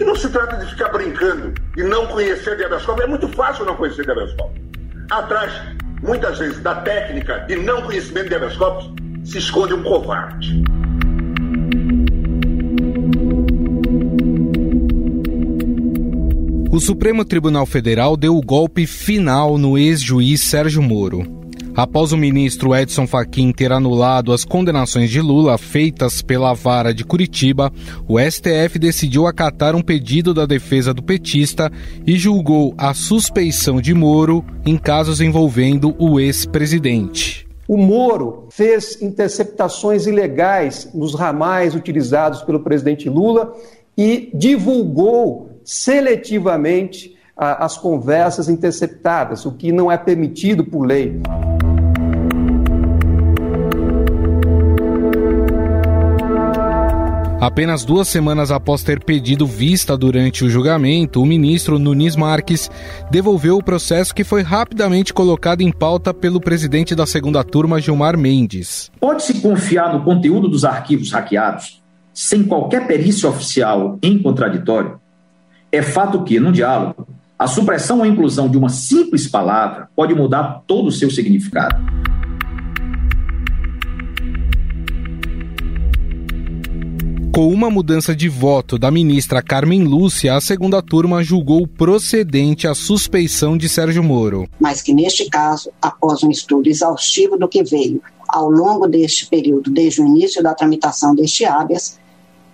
E não se trata de ficar brincando e não conhecer de habeas corpus. É muito fácil não conhecer de habeas corpus. Atrás, muitas vezes, da técnica de não conhecimento de habeas corpus, se esconde um covarde. O Supremo Tribunal Federal deu o golpe final no ex-juiz Sérgio Moro. Após o ministro Edson Fachin ter anulado as condenações de Lula feitas pela vara de Curitiba, o STF decidiu acatar um pedido da defesa do petista e julgou a suspeição de Moro em casos envolvendo o ex-presidente. O Moro fez interceptações ilegais nos ramais utilizados pelo presidente Lula e divulgou seletivamente as conversas interceptadas, o que não é permitido por lei. Apenas duas semanas após ter pedido vista durante o julgamento, o ministro Nunes Marques devolveu o processo que foi rapidamente colocado em pauta pelo presidente da segunda turma, Gilmar Mendes. Pode-se confiar no conteúdo dos arquivos hackeados sem qualquer perícia oficial em contraditório? É fato que, num diálogo, a supressão ou inclusão de uma simples palavra pode mudar todo o seu significado. Com uma mudança de voto da ministra Carmen Lúcia, a segunda turma julgou procedente a suspeição de Sérgio Moro. Mas que neste caso, após um estudo exaustivo do que veio ao longo deste período, desde o início da tramitação deste habeas,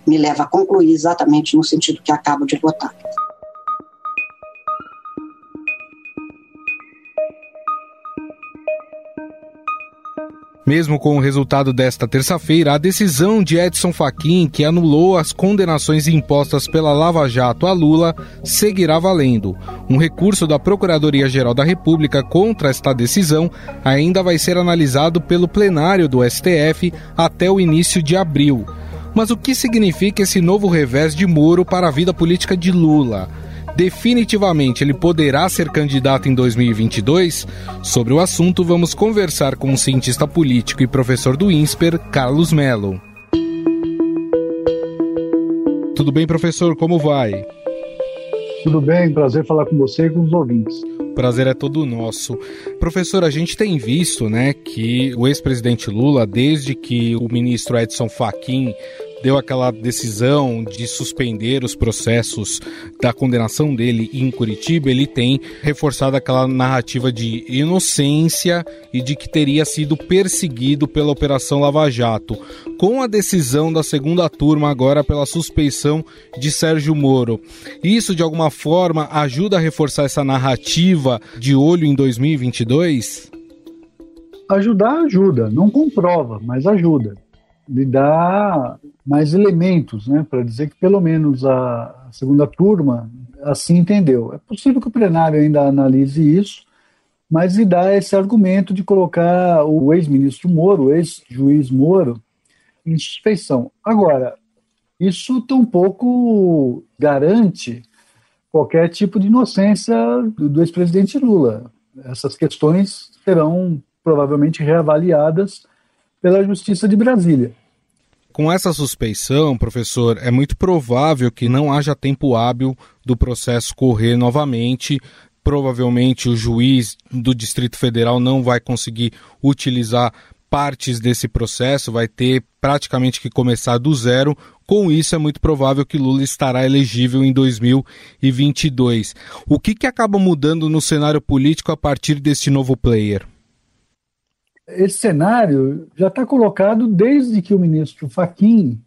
me leva a concluir exatamente no sentido que acabo de votar. Mesmo com o resultado desta terça-feira, a decisão de Edson Fachin, que anulou as condenações impostas pela Lava Jato a Lula, seguirá valendo. Um recurso da Procuradoria-Geral da República contra esta decisão ainda vai ser analisado pelo plenário do STF até o início de abril. Mas o que significa esse novo revés de Moro para a vida política de Lula? Definitivamente ele poderá ser candidato em 2022? Sobre o assunto, vamos conversar com o cientista político e professor do INSPER, Carlos Melo. Tudo bem, professor? Como vai? Tudo bem, prazer falar com você e com os ouvintes. Prazer é todo nosso. Professor, a gente tem visto, né, que o ex-presidente Lula, desde que o ministro Edson Fachin deu aquela decisão de suspender os processos da condenação dele em Curitiba, ele tem reforçado aquela narrativa de inocência e de que teria sido perseguido pela Operação Lava Jato. Com a decisão da segunda turma agora pela suspeição de Sérgio Moro, isso de alguma forma ajuda a reforçar essa narrativa de olho em 2022? Ajudar ajuda, não comprova, mas ajuda lhe dá mais elementos, né, para dizer que pelo menos a segunda turma assim entendeu. É possível que o plenário ainda analise isso, mas lhe dá esse argumento de colocar o ex-ministro Moro, o ex-juiz Moro, em suspeição. Agora, isso tampouco garante qualquer tipo de inocência do, do ex-presidente Lula. Essas questões serão provavelmente reavaliadas pela Justiça de Brasília. Com essa suspeição, professor, é muito provável que não haja tempo hábil do processo correr novamente. Provavelmente o juiz do Distrito Federal não vai conseguir utilizar partes desse processo, vai ter praticamente que começar do zero. Com isso, é muito provável que Lula estará elegível em 2022. O que, que acaba mudando no cenário político a partir deste novo player? Esse cenário já está colocado desde que o ministro Faquim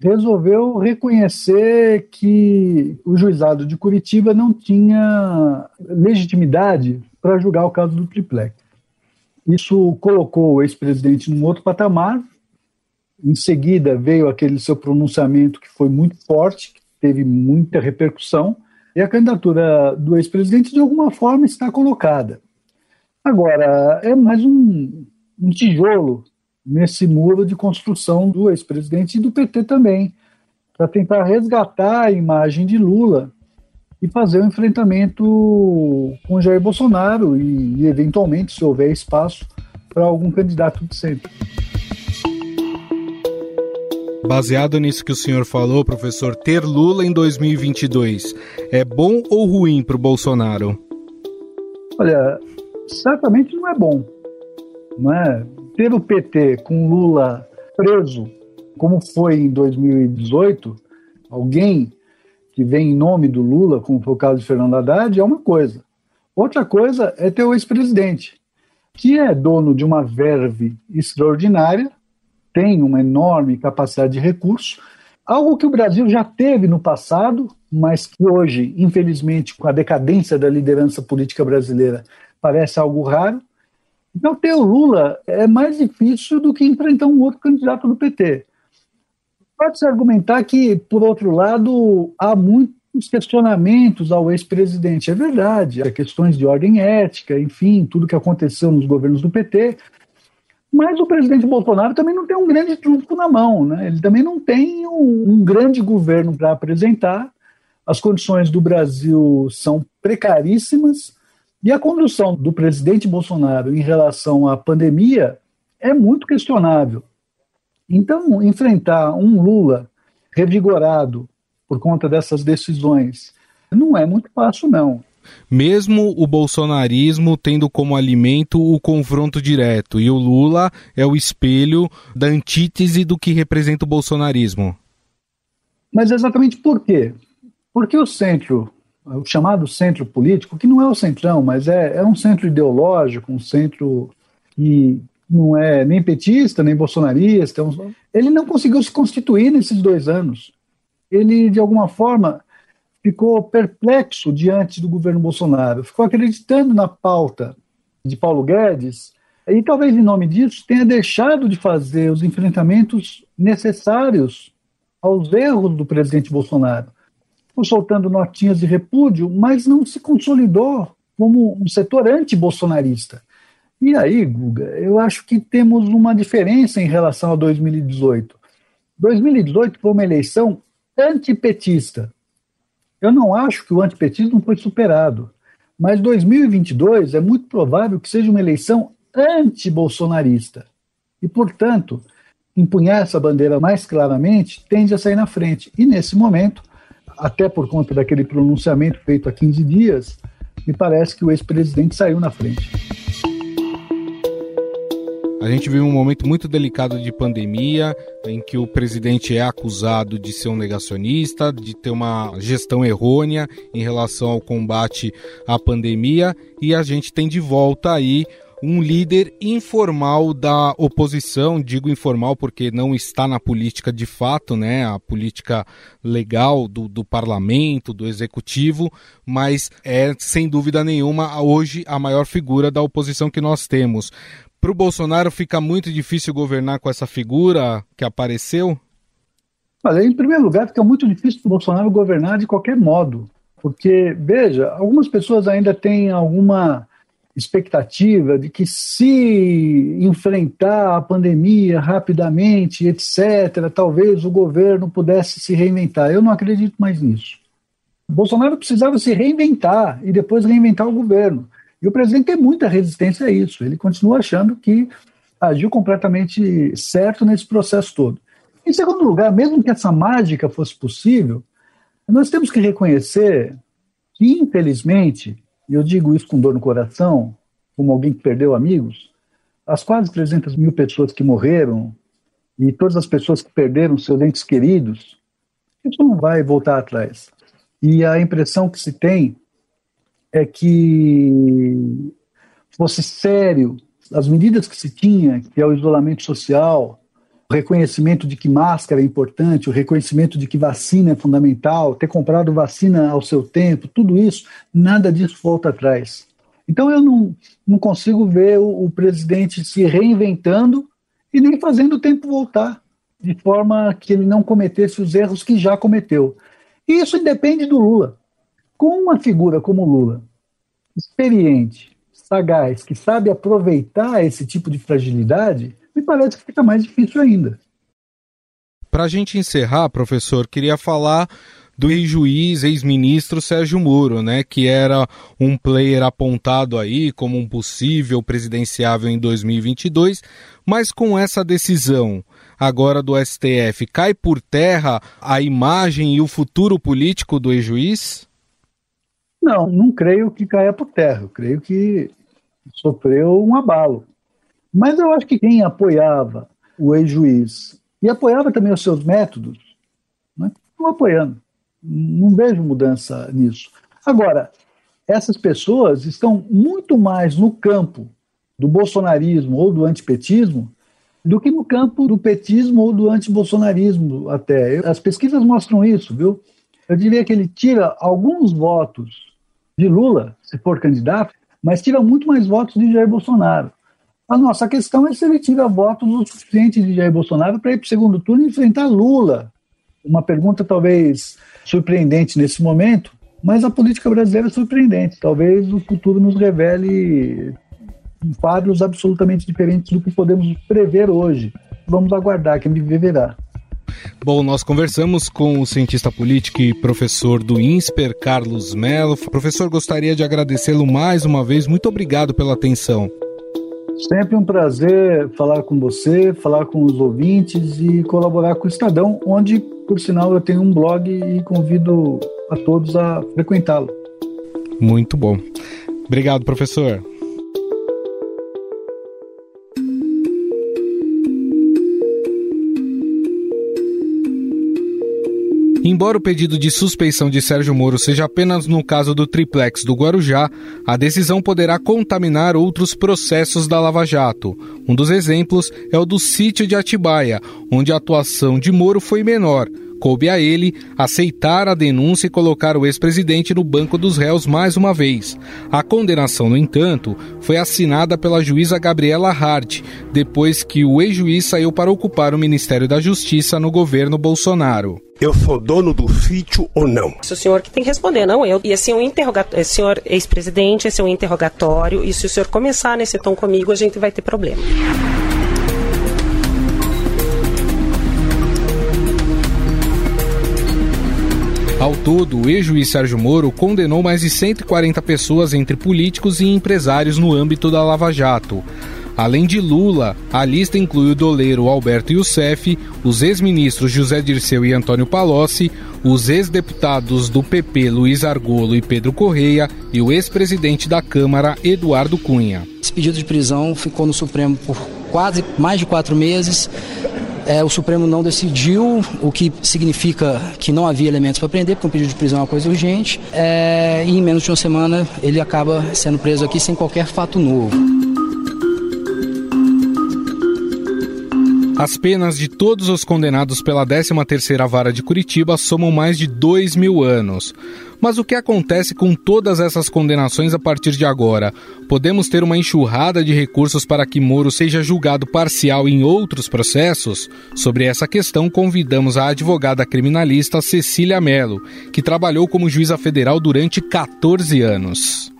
resolveu reconhecer que o juizado de Curitiba não tinha legitimidade para julgar o caso do triplex. Isso colocou o ex-presidente num outro patamar. Em seguida veio aquele seu pronunciamento que foi muito forte, que teve muita repercussão, e a candidatura do ex-presidente de alguma forma está colocada. Agora, é mais um, um tijolo nesse muro de construção do ex-presidente e do PT também, para tentar resgatar a imagem de Lula e fazer um enfrentamento com Jair Bolsonaro e, e eventualmente, se houver espaço, para algum candidato de centro. Baseado nisso que o senhor falou, professor, ter Lula em 2022 é bom ou ruim para o Bolsonaro? Olha, certamente não é bom. É? Ter o PT com Lula preso, como foi em 2018, alguém que vem em nome do Lula, como foi o caso de Fernando Haddad, é uma coisa. Outra coisa é ter o ex-presidente, que é dono de uma verve extraordinária, tem uma enorme capacidade de recurso, algo que o Brasil já teve no passado, mas que hoje, infelizmente, com a decadência da liderança política brasileira, parece algo raro. Então, ter o Lula é mais difícil do que enfrentar um outro candidato do PT. Pode-se argumentar que, por outro lado, há muitos questionamentos ao ex-presidente. É verdade, há questões de ordem ética, enfim, tudo que aconteceu nos governos do PT. Mas o presidente Bolsonaro também não tem um grande trunfo na mão, né? ele também não tem um, um grande governo para apresentar. As condições do Brasil são precaríssimas e a condução do presidente Bolsonaro em relação à pandemia é muito questionável. Então, enfrentar um Lula revigorado por conta dessas decisões não é muito fácil, não. Mesmo o bolsonarismo tendo como alimento o confronto direto, e o Lula é o espelho da antítese do que representa o bolsonarismo. Mas exatamente por quê? Porque o centro o chamado centro político, que não é o centrão, mas é, é um centro ideológico, um centro que não é nem petista, nem bolsonarista, é ele não conseguiu se constituir nesses dois anos. Ele, de alguma forma, ficou perplexo diante do governo Bolsonaro, ficou acreditando na pauta de Paulo Guedes, e talvez em nome disso tenha deixado de fazer os enfrentamentos necessários aos erros do presidente Bolsonaro soltando notinhas de repúdio, mas não se consolidou como um setor anti-bolsonarista. E aí, Guga, eu acho que temos uma diferença em relação a 2018. 2018 foi uma eleição antipetista. Eu não acho que o antipetismo foi superado, mas 2022 é muito provável que seja uma eleição anti-bolsonarista. E, portanto, empunhar essa bandeira mais claramente tende a sair na frente. E, nesse momento, até por conta daquele pronunciamento feito há 15 dias, me parece que o ex-presidente saiu na frente. A gente vive um momento muito delicado de pandemia, em que o presidente é acusado de ser um negacionista, de ter uma gestão errônea em relação ao combate à pandemia, e a gente tem de volta aí um líder informal da oposição, digo informal porque não está na política de fato, né, a política legal do, do parlamento, do executivo, mas é sem dúvida nenhuma hoje a maior figura da oposição que nós temos. Para o Bolsonaro fica muito difícil governar com essa figura que apareceu? Olha, em primeiro lugar, fica muito difícil para o Bolsonaro governar de qualquer modo, porque, veja, algumas pessoas ainda têm alguma expectativa de que se enfrentar a pandemia rapidamente, etc., talvez o governo pudesse se reinventar. Eu não acredito mais nisso. Bolsonaro precisava se reinventar e depois reinventar o governo. E o presidente tem muita resistência a isso. Ele continua achando que agiu completamente certo nesse processo todo. Em segundo lugar, mesmo que essa mágica fosse possível, nós temos que reconhecer que, infelizmente, e eu digo isso com dor no coração, como alguém que perdeu amigos, as quase 300 mil pessoas que morreram e todas as pessoas que perderam seus entes queridos, isso não vai voltar atrás. E a impressão que se tem é que fosse sério as medidas que se tinha, que é o isolamento social, o reconhecimento de que máscara é importante, o reconhecimento de que vacina é fundamental, ter comprado vacina ao seu tempo, tudo isso, nada disso volta atrás. Então eu não, não consigo ver o, o presidente se reinventando e nem fazendo o tempo voltar, de forma que ele não cometesse os erros que já cometeu. E isso independe do Lula. Com uma figura como Lula, experiente, sagaz, que sabe aproveitar esse tipo de fragilidade, parece que fica mais difícil ainda. Para a gente encerrar, professor, queria falar do ex-juiz, ex-ministro Sérgio Moro, né, que era um player apontado aí como um possível presidenciável em 2022, mas com essa decisão, agora do STF, cai por terra a imagem e o futuro político do ex-juiz? Não, não creio que caia por terra. Eu creio que sofreu um abalo. Mas eu acho que quem apoiava o ex-juiz e apoiava também os seus métodos, né, apoiando. Não vejo mudança nisso. Agora, essas pessoas estão muito mais no campo do bolsonarismo ou do antipetismo do que no campo do petismo ou do antibolsonarismo até. As pesquisas mostram isso, viu? Eu diria que ele tira alguns votos de Lula, se for candidato, mas tira muito mais votos de Jair Bolsonaro. A nossa questão é se ele tira votos o suficiente de Jair Bolsonaro para ir para o segundo turno e enfrentar Lula. Uma pergunta talvez surpreendente nesse momento, mas a política brasileira é surpreendente. Talvez o futuro nos revele quadros absolutamente diferentes do que podemos prever hoje. Vamos aguardar, quem viver verá. Bom, nós conversamos com o cientista político e professor do INSPER, Carlos Melo. Professor, gostaria de agradecê-lo mais uma vez. Muito obrigado pela atenção. Sempre um prazer falar com você, falar com os ouvintes e colaborar com o Estadão, onde, por sinal, eu tenho um blog e convido a todos a frequentá-lo. Muito bom. Obrigado, professor. Embora o pedido de suspeição de Sérgio Moro seja apenas no caso do triplex do Guarujá, a decisão poderá contaminar outros processos da Lava Jato. Um dos exemplos é o do sítio de Atibaia, onde a atuação de Moro foi menor coube a ele aceitar a denúncia e colocar o ex-presidente no banco dos réus mais uma vez. A condenação, no entanto, foi assinada pela juíza Gabriela Hart, depois que o ex-juiz saiu para ocupar o Ministério da Justiça no governo Bolsonaro. Eu sou dono do sítio ou não? Se o senhor que tem que responder, não eu. E assim, um interrogatório, senhor ex-presidente, esse é um interrogatório, e se o senhor começar nesse tom comigo, a gente vai ter problema. Ao todo, o ex-juiz Sérgio Moro condenou mais de 140 pessoas entre políticos e empresários no âmbito da Lava Jato. Além de Lula, a lista inclui o doleiro Alberto Youssef, os ex-ministros José Dirceu e Antônio Palocci, os ex-deputados do PP Luiz Argolo e Pedro Correia e o ex-presidente da Câmara Eduardo Cunha. Esse pedido de prisão ficou no Supremo por quase mais de quatro meses. É, o Supremo não decidiu, o que significa que não havia elementos para prender, porque um pedido de prisão é uma coisa urgente. É, e em menos de uma semana ele acaba sendo preso aqui sem qualquer fato novo. As penas de todos os condenados pela 13ª Vara de Curitiba somam mais de dois mil anos. Mas o que acontece com todas essas condenações a partir de agora? Podemos ter uma enxurrada de recursos para que Moro seja julgado parcial em outros processos? Sobre essa questão, convidamos a advogada criminalista Cecília Mello, que trabalhou como juíza federal durante 14 anos.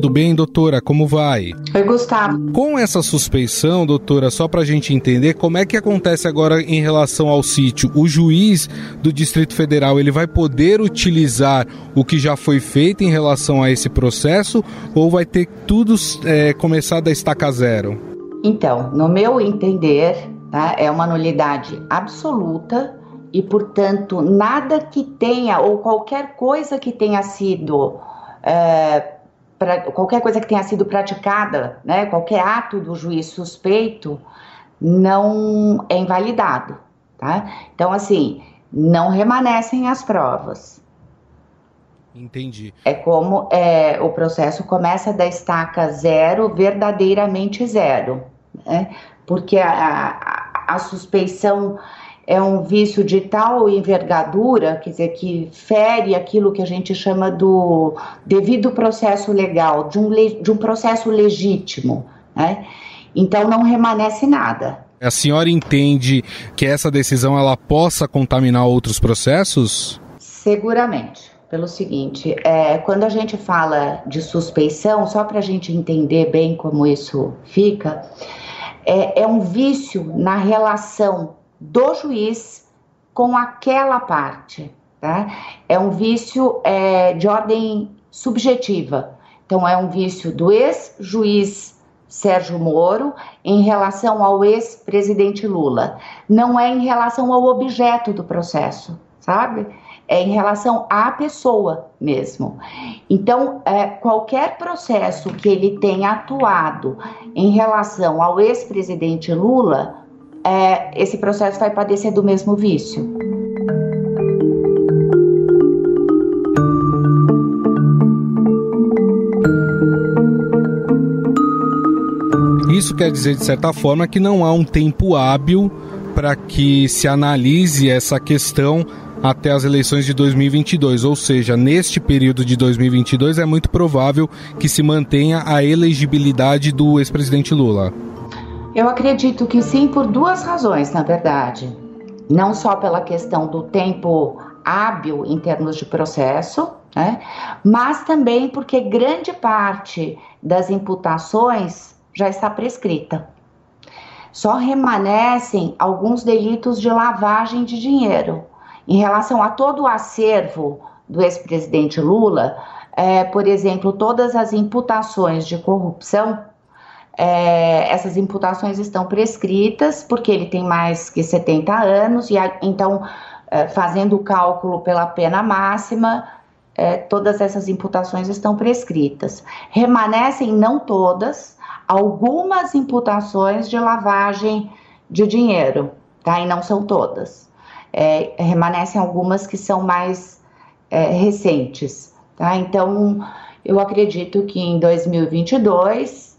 Tudo bem, doutora? Como vai? Oi, Gustavo. Com essa suspeição, doutora, só para a gente entender, como é que acontece agora em relação ao sítio? O juiz do Distrito Federal ele vai poder utilizar o que já foi feito em relação a esse processo ou vai ter tudo é, começar da estaca zero? Então, no meu entender, tá, é uma nulidade absoluta e, portanto, nada que tenha ou qualquer coisa que tenha sido é, pra, qualquer coisa que tenha sido praticada, né, qualquer ato do juiz suspeito, não é invalidado, tá? Então, assim, não remanescem as provas. Entendi. É como é, o processo começa da estaca zero, verdadeiramente zero, né? Porque a, a, a suspeição é um vício de tal envergadura, quer dizer, que fere aquilo que a gente chama do devido processo legal, de um, de um processo legítimo, né? Então não remanesce nada. A senhora entende que essa decisão ela possa contaminar outros processos? Seguramente. Pelo seguinte, é, quando a gente fala de suspeição, só para a gente entender bem como isso fica, é, é um vício na relação do juiz com aquela parte. Tá? É um vício é, de ordem subjetiva. Então, é um vício do ex-juiz Sérgio Moro em relação ao ex-presidente Lula. Não é em relação ao objeto do processo, sabe? É em relação à pessoa mesmo. Então, é, qualquer processo que ele tenha atuado em relação ao ex-presidente Lula, é, esse processo vai padecer do mesmo vício. Isso quer dizer, de certa forma, que não há um tempo hábil para que se analise essa questão até as eleições de 2022, ou seja, neste período de 2022 é muito provável que se mantenha a elegibilidade do ex-presidente Lula. Eu acredito que sim, por duas razões, na verdade. Não só pela questão do tempo hábil em termos de processo, né? mas também porque grande parte das imputações já está prescrita. Só remanescem alguns delitos de lavagem de dinheiro. Em relação a todo o acervo do ex-presidente Lula, é, por exemplo, todas as imputações de corrupção, é, essas imputações estão prescritas, porque ele tem mais que 70 anos, e a, então, é, fazendo o cálculo pela pena máxima, é, todas essas imputações estão prescritas. Remanescem, não todas, algumas imputações de lavagem de dinheiro, tá? E não são todas. É, remanescem algumas que são mais é, recentes, tá? Então, eu acredito que em 2022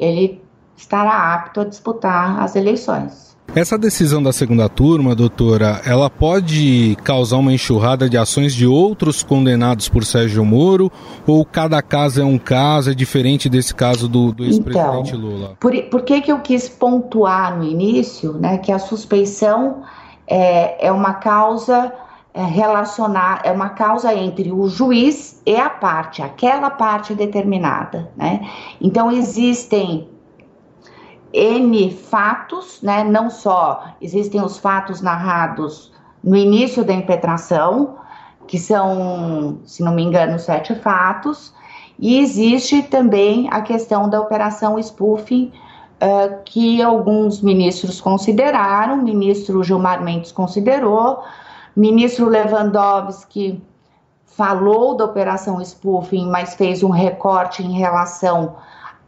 ele estará apto a disputar as eleições. Essa decisão da segunda turma, doutora, ela pode causar uma enxurrada de ações de outros condenados por Sérgio Moro? Ou cada caso é um caso, é diferente desse caso do, do ex-presidente então, Lula? Por, por que, que eu quis pontuar no início né, que a suspeição é, é uma causa é, relacionar, é uma causa entre o juiz e a parte, aquela parte determinada. Né? Então, existem N fatos, né? Não só existem os fatos narrados no início da impetração, que são, se não me engano, sete fatos, e existe também a questão da operação spoofing, uh, que alguns ministros consideraram, o ministro Gilmar Mendes considerou, ministro Lewandowski falou da operação spoofing, mas fez um recorte em relação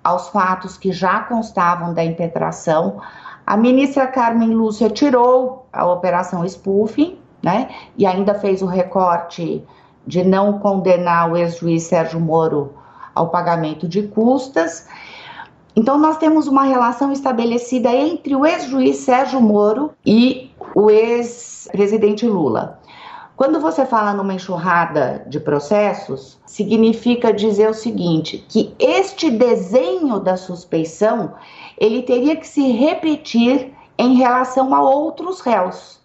aos fatos que já constavam da impetração. A ministra Carmen Lúcia tirou a operação spoofing, né? E ainda fez o recorte de não condenar o ex-juiz Sérgio Moro ao pagamento de custas. Então, nós temos uma relação estabelecida entre o ex-juiz Sérgio Moro e o ex-presidente Lula. Quando você fala numa enxurrada de processos, significa dizer o seguinte, que este desenho da suspeição, ele teria que se repetir em relação a outros réus.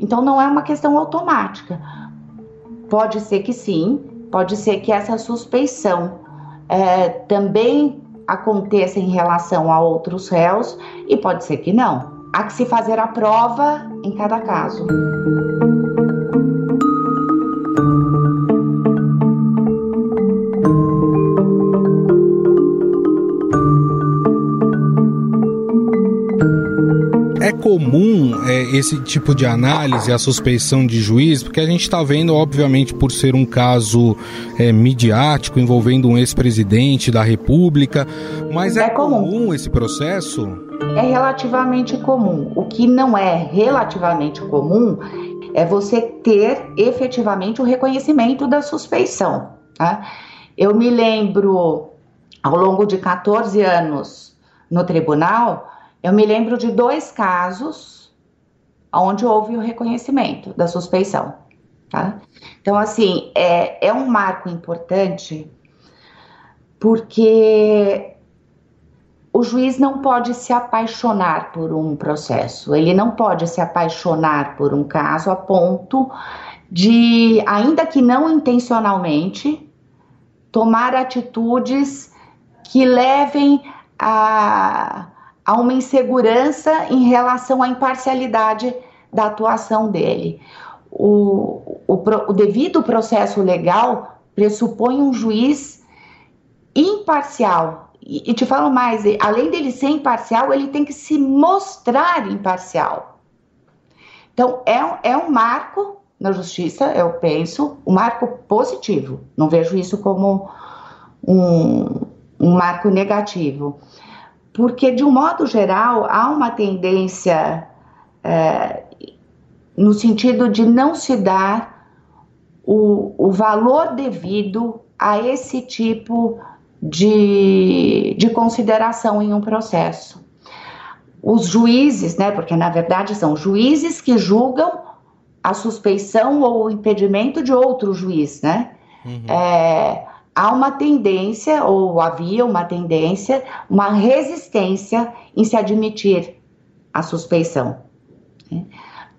Então não é uma questão automática. Pode ser que sim, pode ser que essa suspeição é, também aconteça em relação a outros réus e pode ser que não. Há que se fazer a prova em cada caso. É comum é, esse tipo de análise, a suspeição de juiz, porque a gente está vendo, obviamente, por ser um caso é, midiático envolvendo um ex-presidente da República, mas é, é comum. comum esse processo? É relativamente comum. O que não é relativamente comum é você ter efetivamente o reconhecimento da suspeição. Tá? Eu me lembro, ao longo de 14 anos no tribunal, eu me lembro de dois casos onde houve o reconhecimento da suspeição. Tá? Então, assim, é, é um marco importante porque o juiz não pode se apaixonar por um processo, ele não pode se apaixonar por um caso a ponto de, ainda que não intencionalmente, tomar atitudes que levem a, a uma insegurança em relação à imparcialidade da atuação dele. O, o, o devido processo legal pressupõe um juiz imparcial e, te falo mais, além dele ser imparcial, ele tem que se mostrar imparcial. Então, é, é um marco na justiça, eu penso, um marco positivo. Não vejo isso como um, um marco negativo. Porque, de um modo geral, há uma tendência é, no sentido de não se dar o, o valor devido a esse tipo de, de consideração em um processo. Os juízes, né, porque na verdade são juízes que julgam a suspeição ou o impedimento de outro juiz, né? Uhum. É, há uma tendência, ou havia uma tendência, uma resistência em se admitir a suspeição.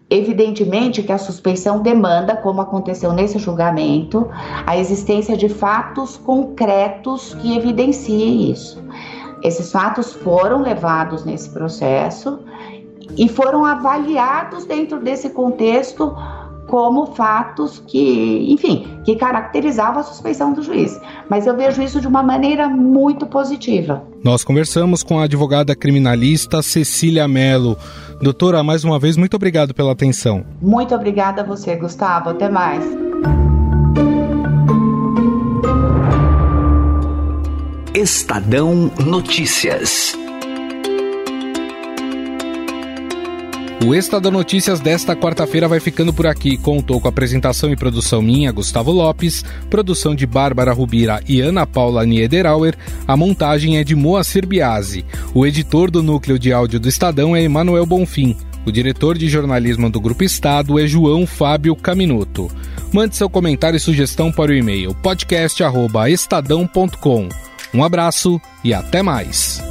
Evidentemente que a suspeição demanda, como aconteceu nesse julgamento, a existência de fatos concretos que evidenciem isso. Esses fatos foram levados nesse processo e foram avaliados dentro desse contexto como fatos que, enfim, que caracterizavam a suspeição do juiz. Mas eu vejo isso de uma maneira muito positiva. Nós conversamos com a advogada criminalista Cecília Mello. Doutora, mais uma vez, muito obrigado pela atenção. Muito obrigada a você, Gustavo. Até mais. Estadão Notícias. O Estadão Notícias desta quarta-feira vai ficando por aqui. Contou com apresentação e produção minha, Gustavo Lopes, produção de Bárbara Rubira e Ana Paula Niederauer. A montagem é de Moacir Biasi. O editor do núcleo de áudio do Estadão é Emanuel Bonfim. O diretor de jornalismo do Grupo Estado é João Fábio Caminuto. Mande seu comentário e sugestão para o e-mail podcast@estadão.com. Um abraço e até mais.